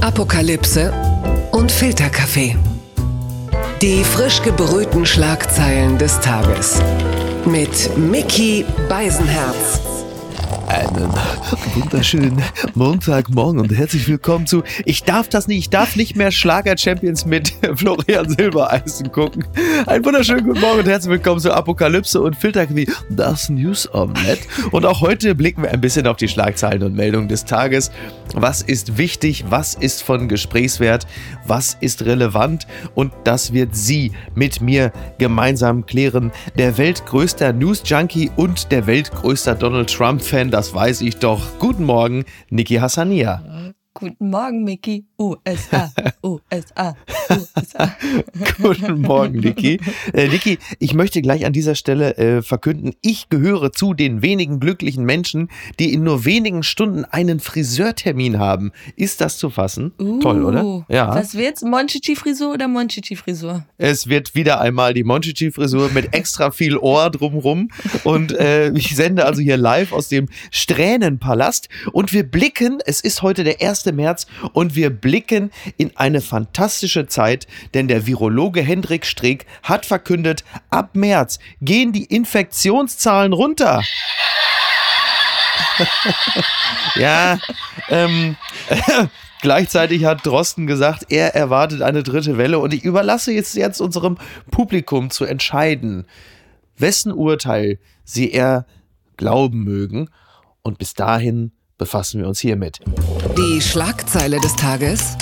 Apokalypse und Filterkaffee. Die frisch gebrühten Schlagzeilen des Tages. Mit Mickey Beisenherz. Einen wunderschönen Montagmorgen und herzlich willkommen zu Ich darf das nicht, ich darf nicht mehr Schlager-Champions mit Florian Silbereisen gucken. Einen wunderschönen guten Morgen und herzlich willkommen zu Apokalypse und Filterkaffee, das News Omelette. Und auch heute blicken wir ein bisschen auf die Schlagzeilen und Meldungen des Tages. Was ist wichtig? Was ist von Gesprächswert? Was ist relevant? Und das wird sie mit mir gemeinsam klären. Der weltgrößter News-Junkie und der weltgrößter Donald Trump-Fan, das weiß ich doch. Guten Morgen, Niki Hassania. Guten Morgen, Mickey. USA, USA, USA. Guten Morgen, Niki. Äh, Niki, ich möchte gleich an dieser Stelle äh, verkünden, ich gehöre zu den wenigen glücklichen Menschen, die in nur wenigen Stunden einen Friseurtermin haben. Ist das zu fassen? Uh, Toll, oder? Ja. Was wird's? Monchichi-Frisur oder Monchichi-Frisur? Es wird wieder einmal die Monchichi-Frisur mit extra viel Ohr drumrum. Und äh, ich sende also hier live aus dem Stränenpalast. Und wir blicken, es ist heute der 1. März, und wir blicken in eine fantastische Zeit, denn der Virologe Hendrik Streeck hat verkündet, ab März gehen die Infektionszahlen runter. ja, ähm, Gleichzeitig hat Drosten gesagt, er erwartet eine dritte Welle und ich überlasse jetzt, jetzt unserem Publikum zu entscheiden, wessen Urteil sie eher glauben mögen. Und bis dahin befassen wir uns hiermit. Die Schlagzeile des Tages.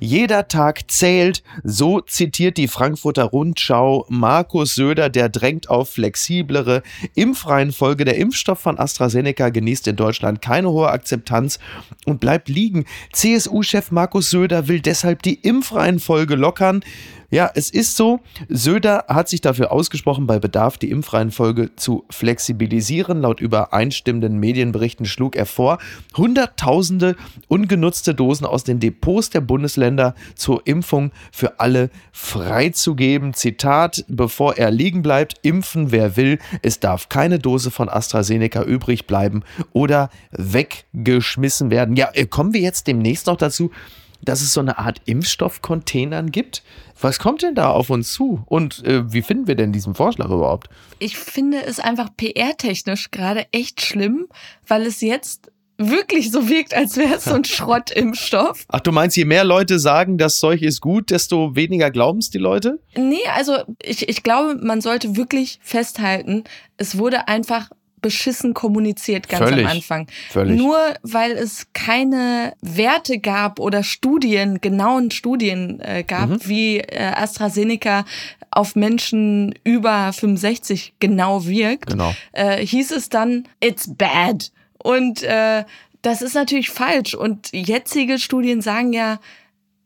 Jeder Tag zählt, so zitiert die Frankfurter Rundschau Markus Söder, der drängt auf flexiblere Impfreihenfolge. Der Impfstoff von AstraZeneca genießt in Deutschland keine hohe Akzeptanz und bleibt liegen. CSU-Chef Markus Söder will deshalb die Impfreihenfolge lockern. Ja, es ist so. Söder hat sich dafür ausgesprochen, bei Bedarf die Impfreihenfolge zu flexibilisieren. Laut übereinstimmenden Medienberichten schlug er vor, Hunderttausende ungenutzte Dosen aus den Depots der Bundesländer zur Impfung für alle freizugeben. Zitat, bevor er liegen bleibt, impfen wer will. Es darf keine Dose von AstraZeneca übrig bleiben oder weggeschmissen werden. Ja, äh, kommen wir jetzt demnächst noch dazu, dass es so eine Art Impfstoffcontainern gibt. Was kommt denn da auf uns zu? Und äh, wie finden wir denn diesen Vorschlag überhaupt? Ich finde es einfach PR-technisch gerade echt schlimm, weil es jetzt wirklich so wirkt, als wäre es so ein Schrottimpfstoff. Ach, du meinst, je mehr Leute sagen, das Zeug ist gut, desto weniger glauben es die Leute? Nee, also ich, ich glaube, man sollte wirklich festhalten, es wurde einfach beschissen kommuniziert ganz Völlig. am Anfang. Völlig. Nur weil es keine Werte gab oder Studien, genauen Studien äh, gab, Mhm. wie äh, AstraZeneca auf Menschen über 65 genau wirkt, Genau. äh, hieß es dann, it's bad. Und äh, das ist natürlich falsch. Und jetzige Studien sagen ja,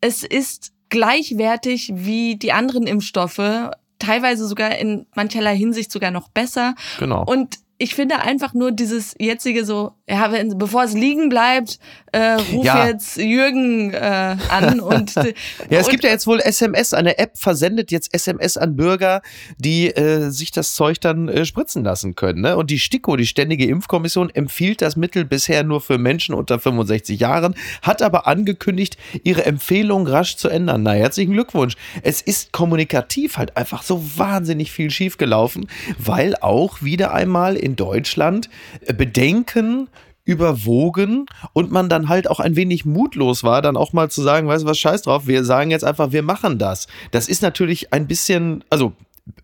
es ist gleichwertig wie die anderen Impfstoffe, teilweise sogar in mancherlei Hinsicht sogar noch besser. Genau. Und ich finde einfach nur dieses jetzige so, ja, wenn, bevor es liegen bleibt, äh, ruf Ja. jetzt Jürgen äh, an und Ja, es und, gibt ja jetzt wohl SMS, eine App versendet jetzt SMS an Bürger, die äh, sich das Zeug dann äh, spritzen lassen können. Ne? Und die STIKO, die Ständige Impfkommission, empfiehlt das Mittel bisher nur für Menschen unter 65 Jahren, hat aber angekündigt, ihre Empfehlung rasch zu ändern. Na, herzlichen Glückwunsch. Es ist kommunikativ halt einfach so wahnsinnig viel schiefgelaufen, weil auch wieder einmal in Deutschland äh, Bedenken überwogen und man dann halt auch ein wenig mutlos war, dann auch mal zu sagen, weißt du was, scheiß drauf, wir sagen jetzt einfach, wir machen das. Das ist natürlich ein bisschen, also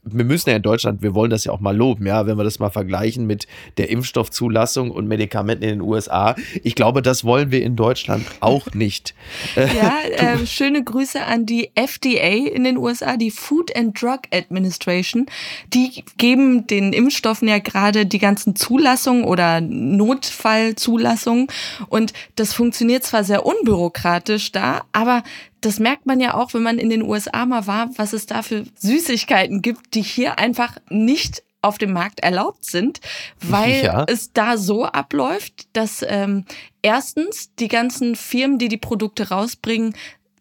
wir müssen ja in Deutschland, wir wollen das ja auch mal loben, ja, wenn wir das mal vergleichen mit der Impfstoffzulassung und Medikamenten in den USA. Ich glaube, das wollen wir in Deutschland auch nicht. Ja, äh, schöne Grüße an die FDA in den USA, die Food and Drug Administration. Die geben den Impfstoffen ja gerade die ganzen Zulassungen oder Notfallzulassungen. Und das funktioniert zwar sehr unbürokratisch da, aber das merkt man ja auch, wenn man in den USA mal war, was es da für Süßigkeiten gibt, die hier einfach nicht auf dem Markt erlaubt sind, weil Ja. es da so abläuft, dass ähm, erstens die ganzen Firmen, die die Produkte rausbringen,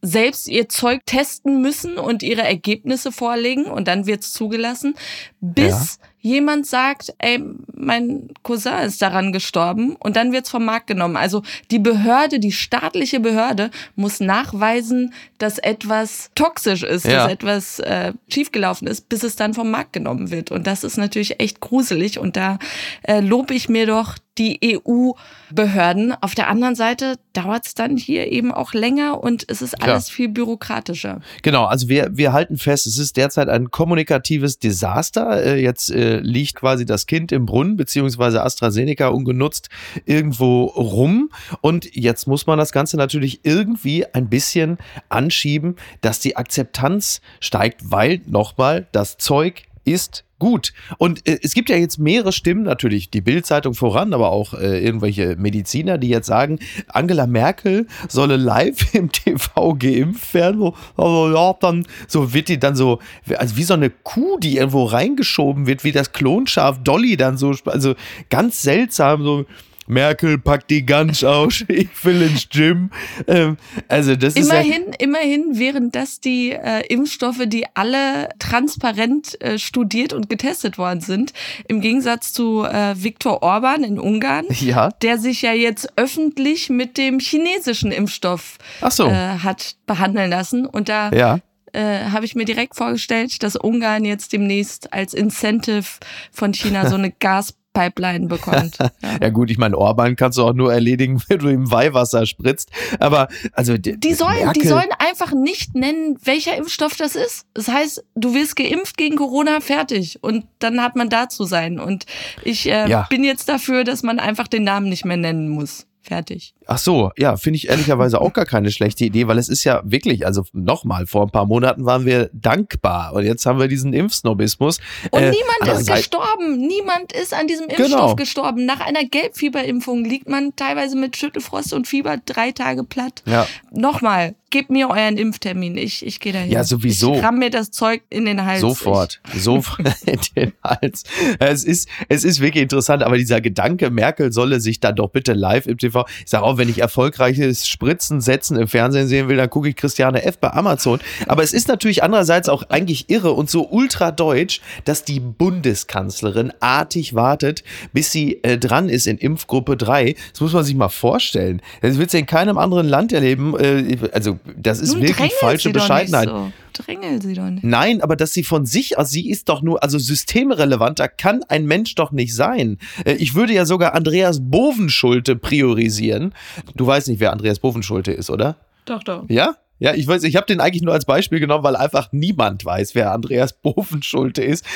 selbst ihr Zeug testen müssen und ihre Ergebnisse vorlegen und dann wird's zugelassen, bis ja. Jemand sagt, ey, mein Cousin ist daran gestorben und dann wird's vom Markt genommen. Also die Behörde, die staatliche Behörde muss nachweisen, dass etwas toxisch ist, ja. dass etwas äh, schiefgelaufen ist, bis es dann vom Markt genommen wird. Und das ist natürlich echt gruselig und da äh, lobe ich mir doch die EU-Behörden. Auf der anderen Seite dauert es dann hier eben auch länger und es ist alles ja. viel bürokratischer. Genau, also wir, wir halten fest, es ist derzeit ein kommunikatives Desaster. Äh, jetzt äh, liegt quasi das Kind im Brunnen, beziehungsweise AstraZeneca ungenutzt irgendwo rum. Und jetzt muss man das Ganze natürlich irgendwie ein bisschen anschieben, dass die Akzeptanz steigt, weil nochmal das Zeug ist gut. Und äh, es gibt ja jetzt mehrere Stimmen, natürlich die Bildzeitung voran, aber auch äh, irgendwelche Mediziner, die jetzt sagen, Angela Merkel solle live im TV geimpft werden. So, also, ja, dann so wird die dann so, also wie so eine Kuh, die irgendwo reingeschoben wird, wie das Klonschaf Dolly dann so, also ganz seltsam, so Merkel packt die Gans aus, ich will ins Gym. Ähm, also das immerhin, ist ja immerhin wären das die äh, Impfstoffe, die alle transparent äh, studiert und getestet worden sind. Im Gegensatz zu äh, Viktor Orban in Ungarn, ja. der sich ja jetzt öffentlich mit dem chinesischen Impfstoff so. äh, hat behandeln lassen. Und da ja äh, habe ich mir direkt vorgestellt, dass Ungarn jetzt demnächst als Incentive von China so eine Gas Pipeline bekommt. Ja. ja. gut, ich meine, Orban kannst du auch nur erledigen, wenn du ihm Weihwasser spritzt. Aber also die, die sollen, Merkel die sollen einfach nicht nennen, welcher Impfstoff das ist. Das heißt, du wirst geimpft gegen Corona, fertig. Und dann hat man da zu sein. Und ich äh, ja. bin jetzt dafür, dass man einfach den Namen nicht mehr nennen muss. Fertig. Ach so, ja, finde ich ehrlicherweise auch gar keine schlechte Idee, weil es ist ja wirklich, also nochmal, vor ein paar Monaten waren wir dankbar und jetzt haben wir diesen Impfsnobismus. Und äh, niemand ist gestorben. Niemand ist an diesem Impfstoff genau. gestorben. Nach einer Gelbfieberimpfung liegt man teilweise mit Schüttelfrost und Fieber drei Tage platt. Ja. Nochmal, gebt mir euren Impftermin. Ich, ich gehe dahin. Ja, sowieso. Ich ramm mir das Zeug in den Hals. Sofort. Ich. Sofort in den Hals. Es ist, es ist wirklich interessant, aber dieser Gedanke, Merkel solle sich dann doch bitte live im TV, ich sage auch, wenn ich erfolgreiches Spritzen setzen im Fernsehen sehen will, dann gucke ich Christiane F. bei Amazon. Aber es ist natürlich andererseits auch eigentlich irre und so ultra deutsch, dass die Bundeskanzlerin artig wartet, bis sie äh, dran ist in Impfgruppe 3. Das muss man sich mal vorstellen. Das wird sie in keinem anderen Land erleben. Äh, also das ist Nun wirklich falsche Bescheidenheit. So. Drängel sie doch nicht. Nein, aber dass sie von sich aus, sie ist doch nur, also systemrelevanter kann ein Mensch doch nicht sein. Äh, ich würde ja sogar Andreas Bovenschulte priorisieren. Du weißt nicht, wer Andreas Bovenschulte ist, oder? Doch, doch. Ja? Ja, ich weiß, ich habe den eigentlich nur als Beispiel genommen, weil einfach niemand weiß, wer Andreas Bovenschulte ist.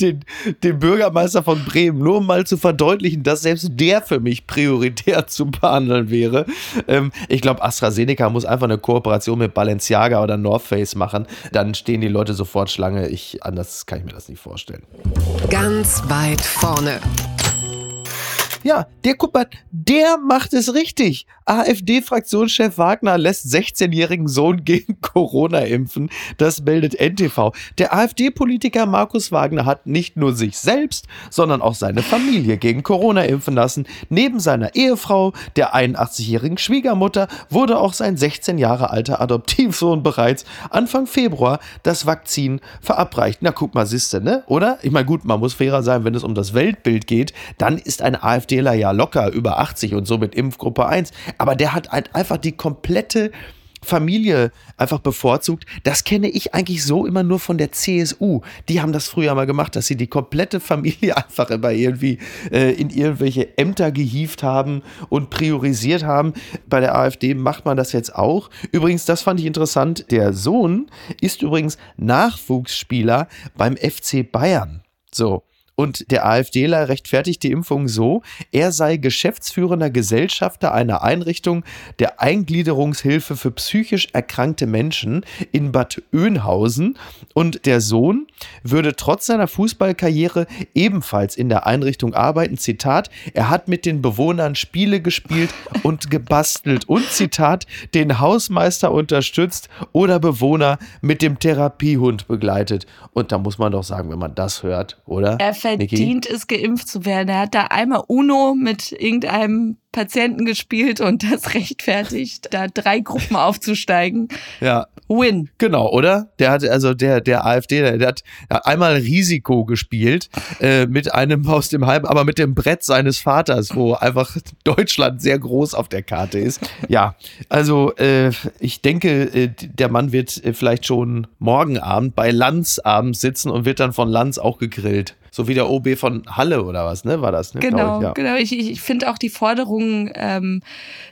Den, den, Bürgermeister von Bremen, nur um mal zu verdeutlichen, dass selbst der für mich prioritär zu behandeln wäre. Ähm, ich glaube, AstraZeneca muss einfach eine Kooperation mit Balenciaga oder North Face machen. Dann stehen die Leute sofort Schlange. Ich, anders kann ich mir das nicht vorstellen. Ganz weit vorne. Ja, der, mal, der macht es richtig. AfD-Fraktionschef Wagner lässt 16-jährigen Sohn gegen Corona impfen. Das meldet NTV. Der AfD-Politiker Markus Wagner hat nicht nur sich selbst, sondern auch seine Familie gegen Corona impfen lassen. Neben seiner Ehefrau, der 81-jährigen Schwiegermutter, wurde auch sein 16 Jahre alter Adoptivsohn bereits Anfang Februar das Vakzin verabreicht. Na, guck mal, siehste, ne? Oder? Ich meine, gut, man muss fairer sein, wenn es um das Weltbild geht, dann ist eine AfDler ja locker über 80 und somit Impfgruppe 1 aber der hat halt einfach die komplette Familie einfach bevorzugt. Das kenne ich eigentlich so immer nur von der CSU. Die haben das früher mal gemacht, dass sie die komplette Familie einfach immer irgendwie äh, in irgendwelche Ämter gehievt haben und priorisiert haben. Bei der AfD macht man das jetzt auch. Übrigens, das fand ich interessant. Der Sohn ist übrigens Nachwuchsspieler beim FC Bayern. So. Und der AfDler rechtfertigt die Impfung so, er sei geschäftsführender Gesellschafter einer Einrichtung der Eingliederungshilfe für psychisch erkrankte Menschen in Bad Oeynhausen und der Sohn würde trotz seiner Fußballkarriere ebenfalls in der Einrichtung arbeiten. Zitat, er hat mit den Bewohnern Spiele gespielt und gebastelt und Zitat, den Hausmeister unterstützt oder Bewohner mit dem Therapiehund begleitet. Und da muss man doch sagen, wenn man das hört, oder? Er verdient Niki? es, geimpft zu werden. Er hat da einmal Uno mit irgendeinem Patienten gespielt und das rechtfertigt, da drei Gruppen aufzusteigen. Ja, Win. Genau, oder? Der hat also der der AfD, der, der hat, der hat einmal Risiko gespielt äh, mit einem aus dem halben, aber mit dem Brett seines Vaters, wo einfach Deutschland sehr groß auf der Karte ist. Ja, also äh, ich denke, äh, der Mann wird äh, vielleicht schon morgen Abend bei Lanz abends sitzen und wird dann von Lanz auch gegrillt. So wie der OB von Halle oder was, ne? War das, ne? Genau, ich, ja. genau. Ich, ich finde auch die Forderung ähm,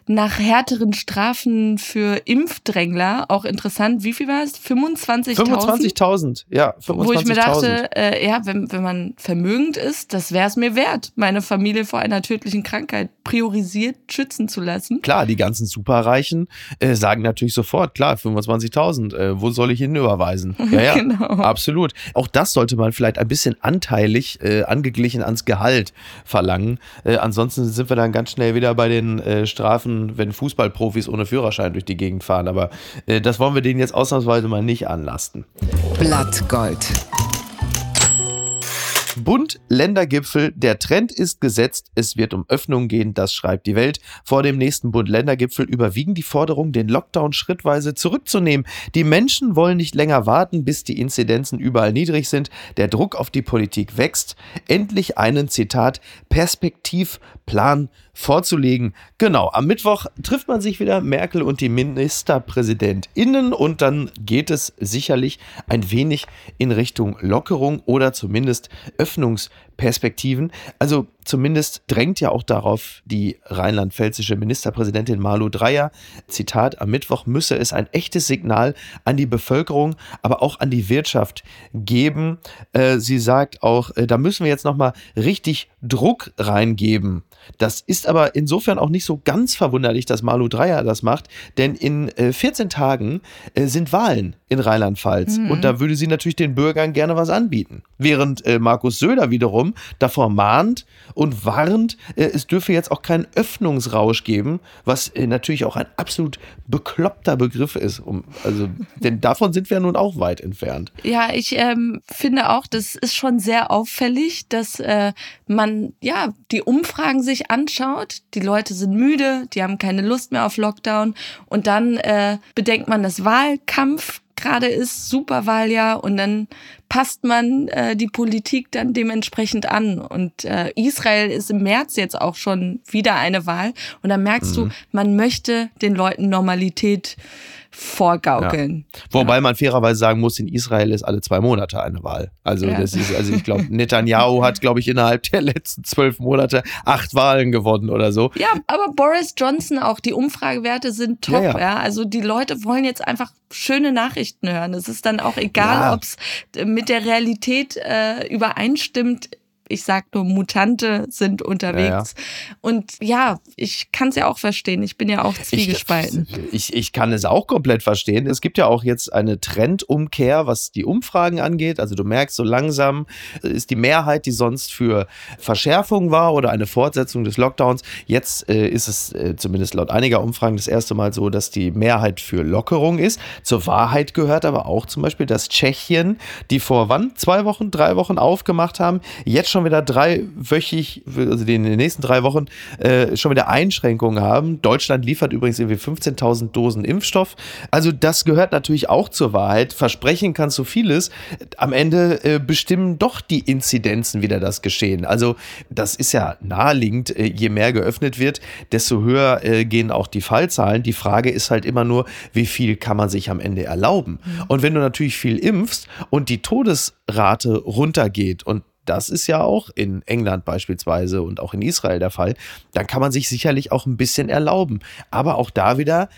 nach härteren Strafen für Impfdrängler auch interessant. Wie viel war es? 25.000? 25.000, ja. 25.000. Wo ich mir dachte, äh, ja, wenn, wenn man vermögend ist, das wäre es mir wert, meine Familie vor einer tödlichen Krankheit priorisiert schützen zu lassen. Klar, die ganzen Superreichen äh, sagen natürlich sofort, klar, 25.000, äh, wo soll ich hin überweisen? Ja, ja, Genau. absolut. Auch das sollte man vielleicht ein bisschen anteilig, äh, angeglichen ans Gehalt verlangen. Äh, ansonsten sind wir dann ganz schnell wieder bei den äh, Strafen, wenn Fußballprofis ohne Führerschein durch die Gegend fahren. Aber äh, das wollen wir denen jetzt ausnahmsweise mal nicht anlasten. Blattgold. Bund-Länder-Gipfel. Der Trend ist gesetzt. Es wird um Öffnung gehen. Das schreibt die Welt. Vor dem nächsten Bund-Länder-Gipfel überwiegen die Forderungen, den Lockdown schrittweise zurückzunehmen. Die Menschen wollen nicht länger warten, bis die Inzidenzen überall niedrig sind. Der Druck auf die Politik wächst. Endlich einen, Zitat, Perspektivplan vorzulegen. Genau, am Mittwoch trifft man sich wieder, Merkel und die MinisterpräsidentInnen, und dann geht es sicherlich ein wenig in Richtung Lockerung oder zumindest Hoffnungs, Öffnungsperspektiven. Also zumindest drängt ja auch darauf die rheinland-pfälzische Ministerpräsidentin Malu Dreyer. Zitat, am Mittwoch müsse es ein echtes Signal an die Bevölkerung, aber auch an die Wirtschaft geben. Äh, sie sagt auch, äh, da müssen wir jetzt nochmal richtig Druck reingeben. Das ist aber insofern auch nicht so ganz verwunderlich, dass Malu Dreyer das macht, denn in äh, 14 Tagen äh, sind Wahlen in Rheinland-Pfalz und da würde sie natürlich den Bürgern gerne was anbieten. Während äh, Markus Söder wiederum davor mahnt und warnt, äh, es dürfe jetzt auch keinen Öffnungsrausch geben, was äh, natürlich auch ein absolut bekloppter Begriff ist. Um, also, denn davon sind wir nun auch weit entfernt. Ja, ich ähm, finde auch, das ist schon sehr auffällig, dass äh, man ja die Umfragen sich anschaut. Die Leute sind müde, die haben keine Lust mehr auf Lockdown und dann äh, bedenkt man, dass Wahlkampf gerade ist, Superwahljahr und dann passt man äh, die Politik dann dementsprechend an. Und äh, Israel ist im März jetzt auch schon wieder eine Wahl. Und dann merkst du, man möchte den Leuten Normalität vorgaukeln. Wobei man fairerweise sagen muss, in Israel ist alle zwei Monate eine Wahl. Also Ja. das ist, also ich glaube, Netanyahu hat, glaube ich, innerhalb der letzten zwölf Monate acht Wahlen gewonnen oder so. Ja, aber Boris Johnson auch, die Umfragewerte sind top, Ja, ja, ja. Also die Leute wollen jetzt einfach schöne Nachrichten hören. Es ist dann auch egal, Ja. ob es mit der Realität äh, übereinstimmt. Ich sag nur, Mutante sind unterwegs. Und ja, ich kann es ja auch verstehen. Ich bin ja auch zwiegespalten. Ich, ich kann es auch komplett verstehen. Es gibt ja auch jetzt eine Trendumkehr, was die Umfragen angeht. Also du merkst, so langsam ist die Mehrheit, die sonst für Verschärfung war oder eine Fortsetzung des Lockdowns. Jetzt äh, ist es äh, zumindest laut einiger Umfragen das erste Mal so, dass die Mehrheit für Lockerung ist. Zur Wahrheit gehört aber auch zum Beispiel, dass Tschechien, die vor wann? Zwei Wochen, drei Wochen aufgemacht haben, jetzt schon wieder dreiwöchig, also in den nächsten drei Wochen äh, schon wieder Einschränkungen haben. Deutschland liefert übrigens irgendwie 15.000 Dosen Impfstoff. Also das gehört natürlich auch zur Wahrheit. Versprechen kannst du vieles. Am Ende äh, bestimmen doch die Inzidenzen wieder das Geschehen. Also das ist ja naheliegend. Äh, je mehr geöffnet wird, desto höher äh, gehen auch die Fallzahlen. Die Frage ist halt immer nur, wie viel kann man sich am Ende erlauben? Und wenn du natürlich viel impfst und die Todesrate runtergeht und das ist ja auch in England beispielsweise und auch in Israel der Fall. Dann kann man sich sicherlich auch ein bisschen erlauben. Aber auch da wieder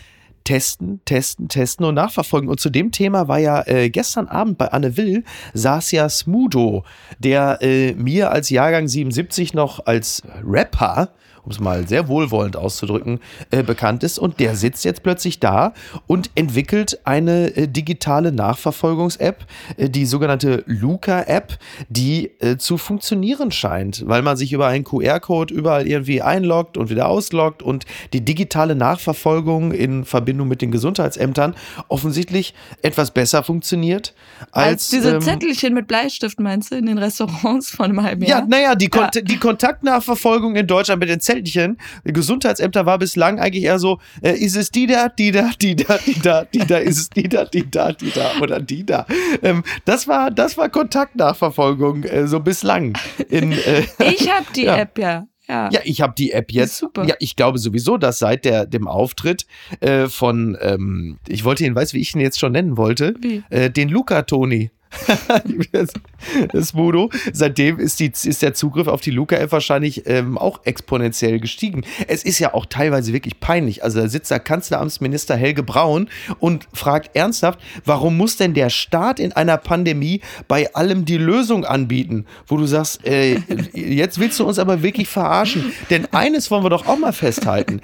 testen, testen, testen und nachverfolgen. Und zu dem Thema war ja äh, gestern Abend bei Anne Will saß ja Smudo, der äh, mir als Jahrgang 77 noch als Rapper um es mal sehr wohlwollend auszudrücken, äh, bekannt ist. Und der sitzt jetzt plötzlich da und entwickelt eine äh, digitale Nachverfolgungs-App, äh, die sogenannte Luca-App, die äh, zu funktionieren scheint, weil man sich über einen QR-Code überall irgendwie einloggt und wieder ausloggt und die digitale Nachverfolgung in Verbindung mit den Gesundheitsämtern offensichtlich etwas besser funktioniert als, Als diese ähm, Zettelchen mit Bleistift, meinst du, in den Restaurants von einem halben Jahr? Ja, naja, die, Kon Ja. die Kontaktnachverfolgung in Deutschland mit den Zettelchen, die Gesundheitsämter war bislang eigentlich eher so, äh, ist es die da, die da, die da, die da, die da, ist es die da, die da, die da oder die da. Ähm, das war, das war Kontaktnachverfolgung äh, so bislang. In, äh, Ich habe die Ja. App ja. Ja. ja, ich habe die App jetzt. Super. Ja, ich glaube sowieso, dass seit der, dem Auftritt äh, von, ähm, ich wollte ihn, weiß wie ich ihn jetzt schon nennen wollte, Wie? äh, den Luca Toni. das Voodoo. Seitdem ist, die, ist der Zugriff auf die Luca-App wahrscheinlich ähm, auch exponentiell gestiegen. Es ist ja auch teilweise wirklich peinlich. Also da sitzt da Kanzleramtsminister Helge Braun und fragt ernsthaft, warum muss denn der Staat in einer Pandemie bei allem die Lösung anbieten? Wo du sagst, äh, jetzt willst du uns aber wirklich verarschen. Denn eines wollen wir doch auch mal festhalten.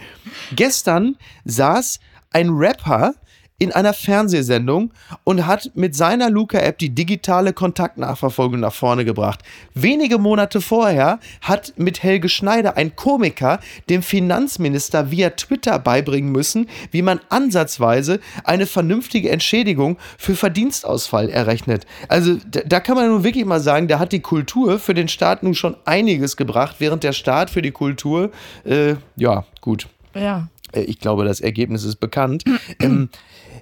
Gestern saß ein Rapper in einer Fernsehsendung und hat mit seiner Luca-App die digitale Kontaktnachverfolgung nach vorne gebracht. Wenige Monate vorher hat mit Helge Schneider ein Komiker dem Finanzminister via Twitter beibringen müssen, wie man ansatzweise eine vernünftige Entschädigung für Verdienstausfall errechnet. Also da, kann man nun wirklich mal sagen, da hat die Kultur für den Staat nun schon einiges gebracht, während der Staat für die Kultur, äh, ja, gut. ja. Äh, Ich glaube, das Ergebnis ist bekannt. ähm,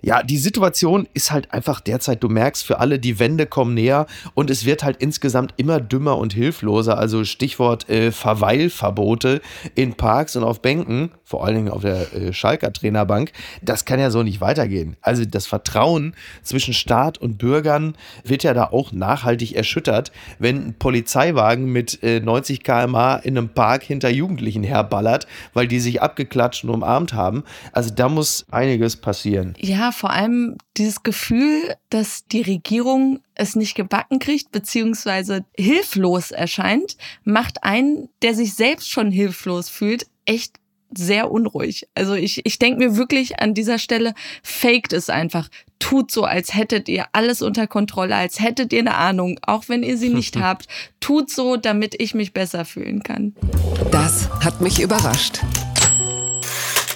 ja, die Situation ist halt einfach derzeit, du merkst für alle, die Wände kommen näher und es wird halt insgesamt immer dümmer und hilfloser. Also Stichwort äh, Verweilverbote in Parks und auf Bänken, vor allen Dingen auf der äh, Schalker Trainerbank. Das kann ja so nicht weitergehen. Also das Vertrauen zwischen Staat und Bürgern wird ja da auch nachhaltig erschüttert, wenn ein Polizeiwagen mit äh, 90 km/h in einem Park hinter Jugendlichen herballert, weil die sich abgeklatscht und umarmt haben. Also da muss einiges passieren. Ja, vor allem dieses Gefühl, dass die Regierung es nicht gebacken kriegt, beziehungsweise hilflos erscheint, macht einen, der sich selbst schon hilflos fühlt, echt sehr unruhig. Also ich, ich denke mir wirklich an dieser Stelle, faked es einfach. Tut so, als hättet ihr alles unter Kontrolle, als hättet ihr eine Ahnung, auch wenn ihr sie nicht habt. Tut so, damit ich mich besser fühlen kann. Das hat mich überrascht.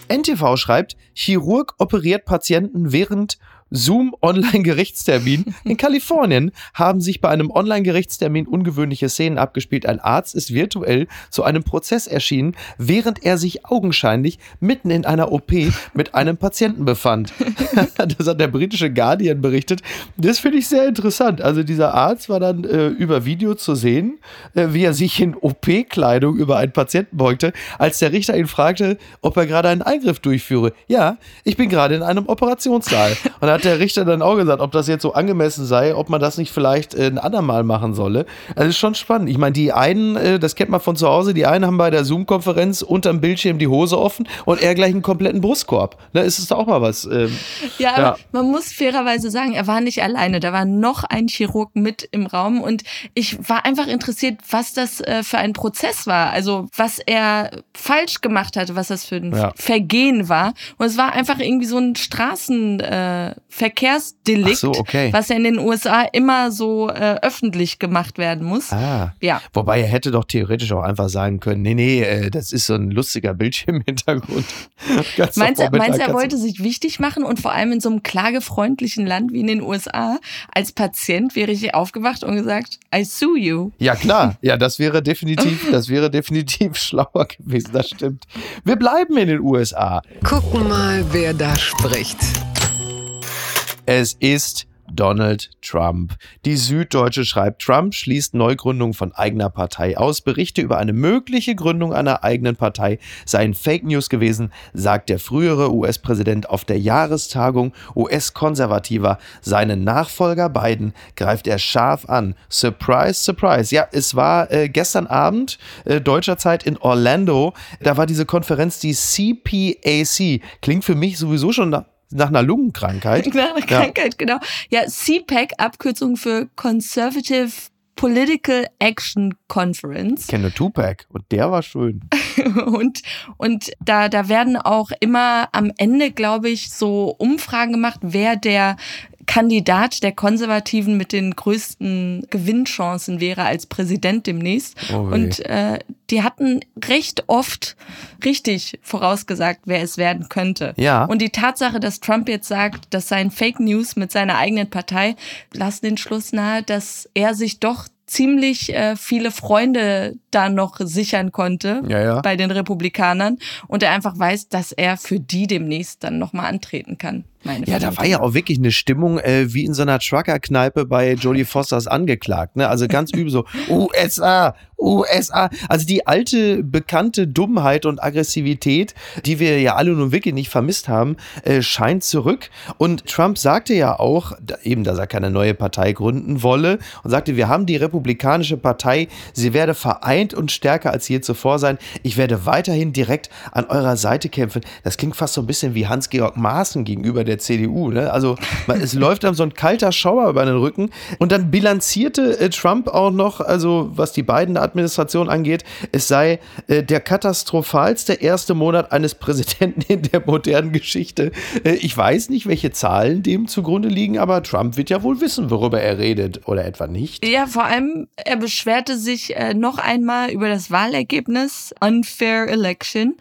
NTV schreibt, Chirurg operiert Patienten während Zoom-Online-Gerichtstermin. In Kalifornien haben sich bei einem Online-Gerichtstermin ungewöhnliche Szenen abgespielt. Ein Arzt ist virtuell zu einem Prozess erschienen, während er sich augenscheinlich mitten in einer OP mit einem Patienten befand. das hat der britische Guardian berichtet. Das finde ich sehr interessant. Also dieser Arzt war dann äh, über Video zu sehen, äh, wie er sich in OP-Kleidung über einen Patienten beugte, als der Richter ihn fragte, ob er gerade einen Eingriff durchführe. Ja, ich bin gerade in einem Operationssaal. Und da hat der Richter dann auch gesagt, ob das jetzt so angemessen sei, ob man das nicht vielleicht äh, ein andermal machen solle. Also ist schon spannend. Ich meine, die einen, äh, das kennt man von zu Hause, die einen haben bei der Zoom-Konferenz unterm Bildschirm die Hose offen und er gleich einen kompletten Brustkorb. Ne, ist es doch auch mal was. Ähm, Ja, aber Ja. man muss fairerweise sagen, er war nicht alleine. Da war noch ein Chirurg mit im Raum und ich war einfach interessiert, was das äh, für ein Prozess war. Also was er falsch gemacht hatte, was das für ein Ja. Vergehen war. Und es war einfach irgendwie so ein Straßenverkehrsdelikt, äh, Verkehrsdelikt, so, okay. was ja in den USA immer so äh, öffentlich gemacht werden muss. ah. Ja. Wobei er hätte doch theoretisch auch einfach sagen können, nee, nee, äh, das ist so ein lustiger Bildschirmhintergrund. Meinst du, meinst er wollte sich wichtig machen und vor allem in so einem klagefreundlichen Land wie in den USA als Patient wäre ich aufgewacht und gesagt, I sue you. Ja, klar. Ja, das wäre definitiv, das wäre definitiv schlauer gewesen, das stimmt. Wir bleiben in den USA. Gucken mal, wer da spricht. Es ist Donald Trump. Die Süddeutsche schreibt, Trump schließt Neugründung von eigener Partei aus. Berichte über eine mögliche Gründung einer eigenen Partei seien Fake News gewesen, sagt der frühere US-Präsident auf der Jahrestagung US-Konservativer. Seinen Nachfolger Biden greift er scharf an. Surprise, surprise. Ja, es war äh, gestern Abend äh, deutscher Zeit in Orlando. Da war diese Konferenz, die CPAC. Klingt für mich sowieso schon nach nach einer Lungenkrankheit. Nach einer Ja. Krankheit, genau. Ja, CPAC, Abkürzung für Conservative Political Action Conference. Ich kenne Tupac und der war schön. und und da, da werden auch immer am Ende, glaube ich, so Umfragen gemacht, wer der Kandidat der Konservativen mit den größten Gewinnchancen wäre als Präsident demnächst. Oh und äh, die hatten recht oft richtig vorausgesagt, wer es werden könnte. Ja. Und die Tatsache, dass Trump jetzt sagt, dass sein Fake News mit seiner eigenen Partei lassen den Schluss nahe, dass er sich doch ziemlich äh, viele Freunde da noch sichern konnte Ja, ja. bei den Republikanern und er einfach weiß, dass er für die demnächst dann nochmal antreten kann. Meine Ja, da Vermutung. war ja auch wirklich eine Stimmung äh, wie in so einer Trucker-Kneipe bei Jodie Fosters angeklagt. Ne? Also ganz übel so USA, USA. Also die alte, bekannte Dummheit und Aggressivität, die wir ja alle nun wirklich nicht vermisst haben, äh, scheint zurück. Und Trump sagte ja auch, eben, dass er keine neue Partei gründen wolle und sagte, wir haben die Republikanische Partei, sie werde vereint und stärker als je zuvor sein. Ich werde weiterhin direkt an eurer Seite kämpfen. Das klingt fast so ein bisschen wie Hans-Georg Maaßen gegenüber der CDU. Ne? Also es läuft einem so ein kalter Schauer über den Rücken. Und dann bilanzierte äh, Trump auch noch, also was die beiden Administration angeht, es sei äh, der katastrophalste erste Monat eines Präsidenten in der modernen Geschichte. Äh, ich weiß nicht, welche Zahlen dem zugrunde liegen, aber Trump wird ja wohl wissen, worüber er redet oder etwa nicht. Ja, vor allem, er beschwerte sich äh, noch einmal über das Wahlergebnis, unfair election,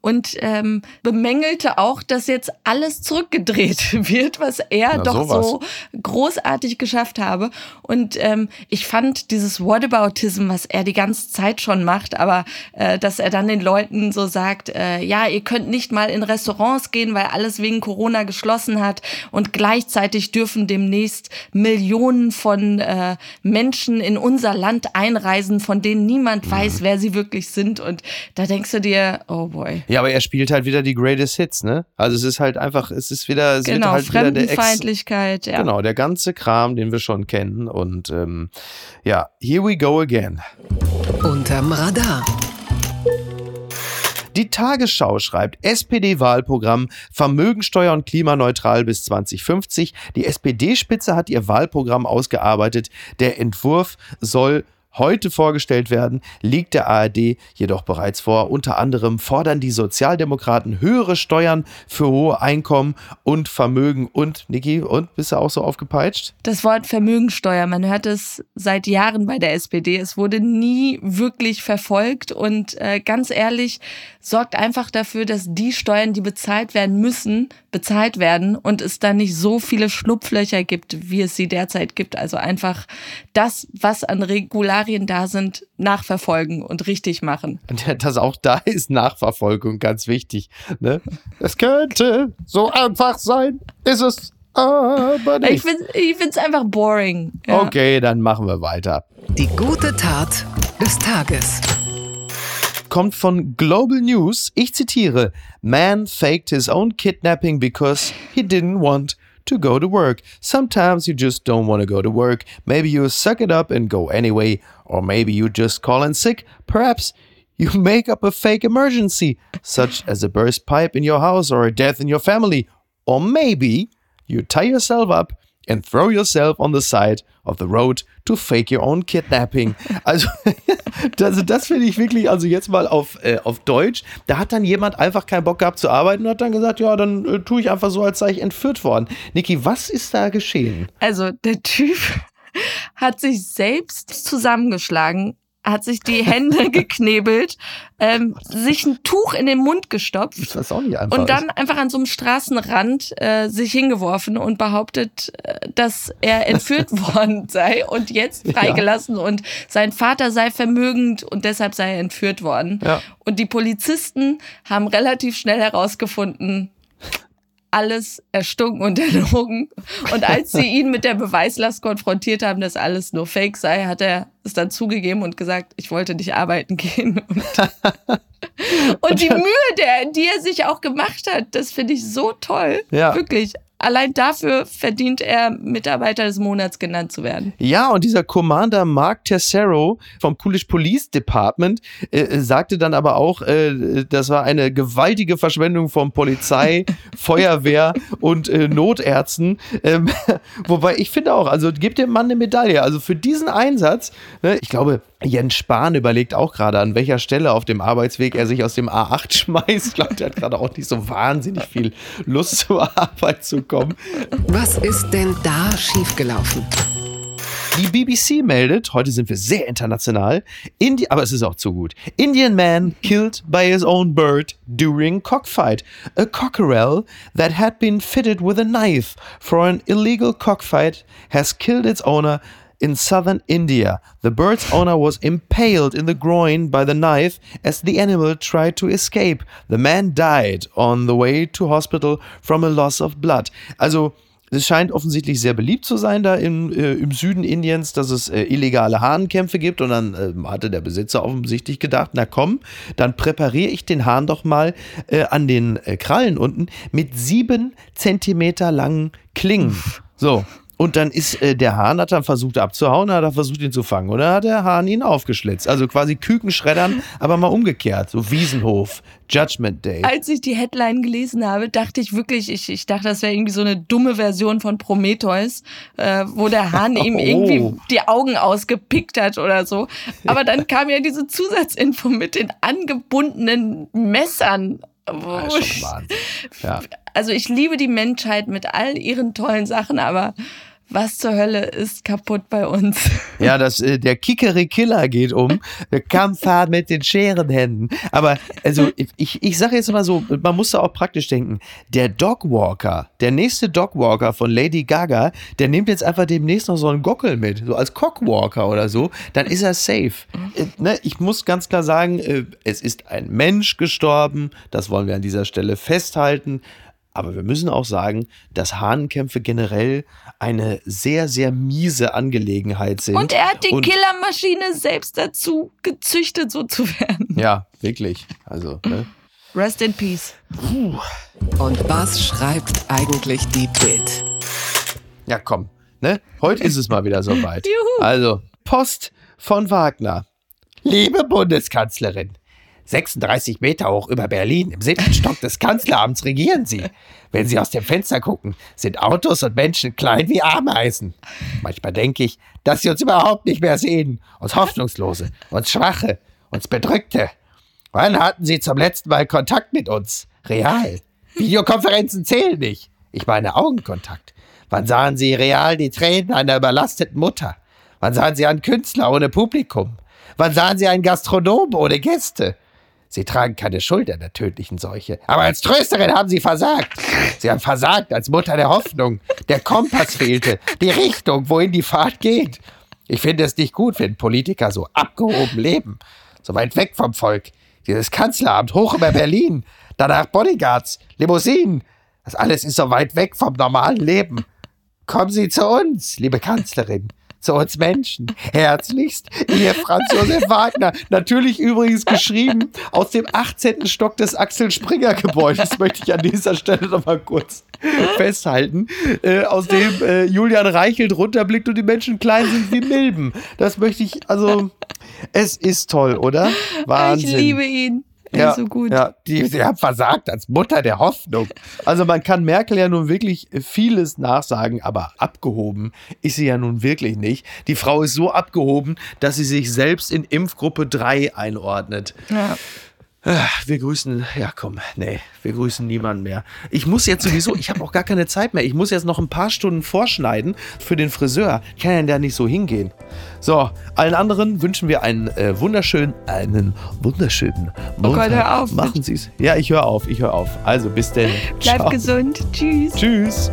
und ähm, bemängelte auch, dass jetzt alles zurückgedreht wird, was er Na, doch sowas. so großartig geschafft habe. Und ähm, ich fand dieses Whataboutism, was er die ganze Zeit schon macht, aber äh, dass er dann den Leuten so sagt, äh, ja, ihr könnt nicht mal in Restaurants gehen, weil alles wegen Corona geschlossen hat und gleichzeitig dürfen demnächst Millionen von äh, Menschen in unser Land einreisen, von denen niemand Mhm. weiß, wer sie wirklich sind. Und da denkst du dir, oh boy. Ja, aber er spielt halt wieder die Greatest Hits, ne? Also es ist halt einfach, es ist wieder, es Genau, halt wieder der Ex Fremdenfeindlichkeit, ja. Genau, der ganze Kram, den wir schon kennen. Und ähm, ja, here we go again. Unterm Radar. Die Tagesschau schreibt, SPD-Wahlprogramm, Vermögensteuer und klimaneutral bis 2050. Die SPD-Spitze hat ihr Wahlprogramm ausgearbeitet. Der Entwurf soll heute vorgestellt werden, liegt der ARD jedoch bereits vor. Unter anderem fordern die Sozialdemokraten höhere Steuern für hohe Einkommen und Vermögen. Und, Niki, und bist du auch so aufgepeitscht? Das Wort Vermögensteuer, man hört es seit Jahren bei der SPD. Es wurde nie wirklich verfolgt und äh, ganz ehrlich, sorgt einfach dafür, dass die Steuern, die bezahlt werden müssen, bezahlt werden und es dann nicht so viele Schlupflöcher gibt, wie es sie derzeit gibt. Also einfach das, was an Regularien da sind, nachverfolgen und richtig machen. Und das auch da ist Nachverfolgung ganz wichtig. Ne? Es könnte so einfach sein, ist es aber nicht. Ich finde ich find's einfach boring. Ja. Okay, dann machen wir weiter. Die gute Tat des Tages. Kommt von Global News. Ich zitiere: Man faked his own kidnapping because he didn't want to go to work. Sometimes you just don't want to go to work. Maybe you suck it up and go anyway. Or maybe you just call in sick. Perhaps you make up a fake emergency, such as a burst pipe in your house or a death in your family. Or maybe you tie yourself up and throw yourself on the side of the road to fake your own kidnapping. Also, also das finde ich wirklich, also jetzt mal auf, äh, auf Deutsch, da hat dann jemand einfach keinen Bock gehabt zu arbeiten und hat dann gesagt, ja, dann äh, tue ich einfach so, als sei ich entführt worden. Niki, was ist da geschehen? Also der Typ hat sich selbst zusammengeschlagen, hat sich die Hände geknebelt, ähm, sich ein Tuch in den Mund gestopft Das ist auch nicht einfach. und dann einfach an so einem Straßenrand äh, sich hingeworfen und behauptet, äh, dass er entführt worden sei und jetzt freigelassen und sein Vater sei vermögend und deshalb sei er entführt worden. Ja. Und die Polizisten haben relativ schnell herausgefunden, alles erstunken und erlogen. Und als sie ihn mit der Beweislast konfrontiert haben, dass alles nur Fake sei, hat er es dann zugegeben und gesagt, ich wollte nicht arbeiten gehen. Und, und die Mühe, der, die er sich auch gemacht hat, das finde ich so toll. Ja. Wirklich. Allein dafür verdient er, Mitarbeiter des Monats genannt zu werden. Ja, und dieser Commander Mark Tessero vom Coolidge Police Department äh, sagte dann aber auch, äh, das war eine gewaltige Verschwendung von Polizei, Feuerwehr und äh, Notärzten. Ähm, wobei ich finde auch, also gebt dem Mann eine Medaille. Also für diesen Einsatz, ne, ich glaube, Jens Spahn überlegt auch gerade, an welcher Stelle auf dem Arbeitsweg er sich aus dem A8 schmeißt. Ich glaube, der hat gerade auch nicht so wahnsinnig viel Lust zur Arbeit zu kommen. Was ist denn da schiefgelaufen? Die BBC meldet, heute sind wir sehr international, Indi aber es ist auch zu gut. Indian man killed by his own bird during cockfight. A cockerel that had been fitted with a knife for an illegal cockfight has killed its owner in southern India. The bird's owner was impaled in the groin by the knife as the animal tried to escape. The man died on the way to hospital from a loss of blood. Also es scheint offensichtlich sehr beliebt zu sein da im, äh, im Süden Indiens, dass es äh, illegale Hahnkämpfe gibt. Und dann äh, hatte der Besitzer offensichtlich gedacht, na komm, dann präpariere ich den Hahn doch mal äh, an den äh, Krallen unten mit sieben Zentimeter langen Klingen. So, und dann ist äh, der Hahn, hat dann versucht abzuhauen, hat er versucht ihn zu fangen. Dann hat der Hahn ihn aufgeschlitzt. Also quasi Kükenschreddern, aber mal umgekehrt. So Wiesenhof, Judgment Day. Als ich die Headline gelesen habe, dachte ich wirklich, ich, ich dachte, das wäre irgendwie so eine dumme Version von Prometheus, äh, wo der Hahn ihm Oh. irgendwie die Augen ausgepickt hat oder so. Aber dann kam ja diese Zusatzinfo mit den angebundenen Messern. Wahnsinn. Ja. also ich liebe die Menschheit mit all ihren tollen Sachen, aber was zur Hölle ist kaputt bei uns? Ja, das, äh, der Kikeri-Killer geht um. Der Kampfhahn mit den Scherenhänden. Aber, also, ich, ich sage jetzt mal so, man muss da auch praktisch denken. Der Dogwalker, der nächste Dogwalker von Lady Gaga, der nimmt jetzt einfach demnächst noch so einen Gockel mit, so als Cockwalker oder so, dann ist er safe. Äh, ne, ich muss ganz klar sagen, äh, es ist ein Mensch gestorben. Das wollen wir an dieser Stelle festhalten. Aber wir müssen auch sagen, dass Hahnenkämpfe generell eine sehr, sehr miese Angelegenheit sind. Und er hat die Und- Killermaschine selbst dazu gezüchtet, so zu werden. Ja, wirklich. Also, ne? Rest in Peace. Und was schreibt eigentlich die Bild? Ja, komm. Ne? Heute ist es mal wieder soweit. Juhu. Also, Post von Wagner. Liebe Bundeskanzlerin, 36 Meter hoch über Berlin, im siebten Stock des Kanzleramts regieren Sie. Wenn Sie aus dem Fenster gucken, sind Autos und Menschen klein wie Ameisen. Manchmal denke ich, dass Sie uns überhaupt nicht mehr sehen. Uns Hoffnungslose, uns Schwache, uns Bedrückte. Wann hatten Sie zum letzten Mal Kontakt mit uns? Real. Videokonferenzen zählen nicht. Ich meine Augenkontakt. Wann sahen Sie real die Tränen einer überlasteten Mutter? Wann sahen Sie einen Künstler ohne Publikum? Wann sahen Sie einen Gastronomen ohne Gäste? Sie tragen keine Schuld an der tödlichen Seuche. Aber als Trösterin haben Sie versagt. Sie haben versagt als Mutter der Hoffnung. Der Kompass fehlte. Die Richtung, wohin die Fahrt geht. Ich finde es nicht gut, wenn Politiker so abgehoben leben. So weit weg vom Volk. Dieses Kanzleramt hoch über Berlin. Danach Bodyguards, Limousinen. Das alles ist so weit weg vom normalen Leben. Kommen Sie zu uns, liebe Kanzlerin. Zu uns Menschen. Herzlichst, Ihr Franz Josef Wagner. Natürlich übrigens geschrieben aus dem 18. Stock des Axel Springer Gebäudes, möchte ich an dieser Stelle nochmal kurz festhalten. Äh, aus dem äh, Julian Reichelt runterblickt und die Menschen klein sind wie Milben. Das möchte ich, also, es ist toll, oder? Wahnsinn. Ich liebe ihn. Ja, so gut. ja die, sie haben versagt als Mutter der Hoffnung. Also man kann Merkel ja nun wirklich vieles nachsagen, aber abgehoben ist sie ja nun wirklich nicht. Die Frau ist so abgehoben, dass sie sich selbst in Impfgruppe 3 einordnet. Ja. Wir grüßen, ja komm, nee, wir grüßen niemanden mehr. Ich muss jetzt sowieso, ich habe auch gar keine Zeit mehr. Ich muss jetzt noch ein paar Stunden vorschneiden für den Friseur. Ich kann ja da nicht so hingehen. So, allen anderen wünschen wir einen äh, wunderschönen, einen wunderschönen Montag. Gott, hör auf. Machen Sie es. Ja, ich höre auf, ich höre auf. Also bis denn. Bleib Ciao. gesund. Tschüss. Tschüss.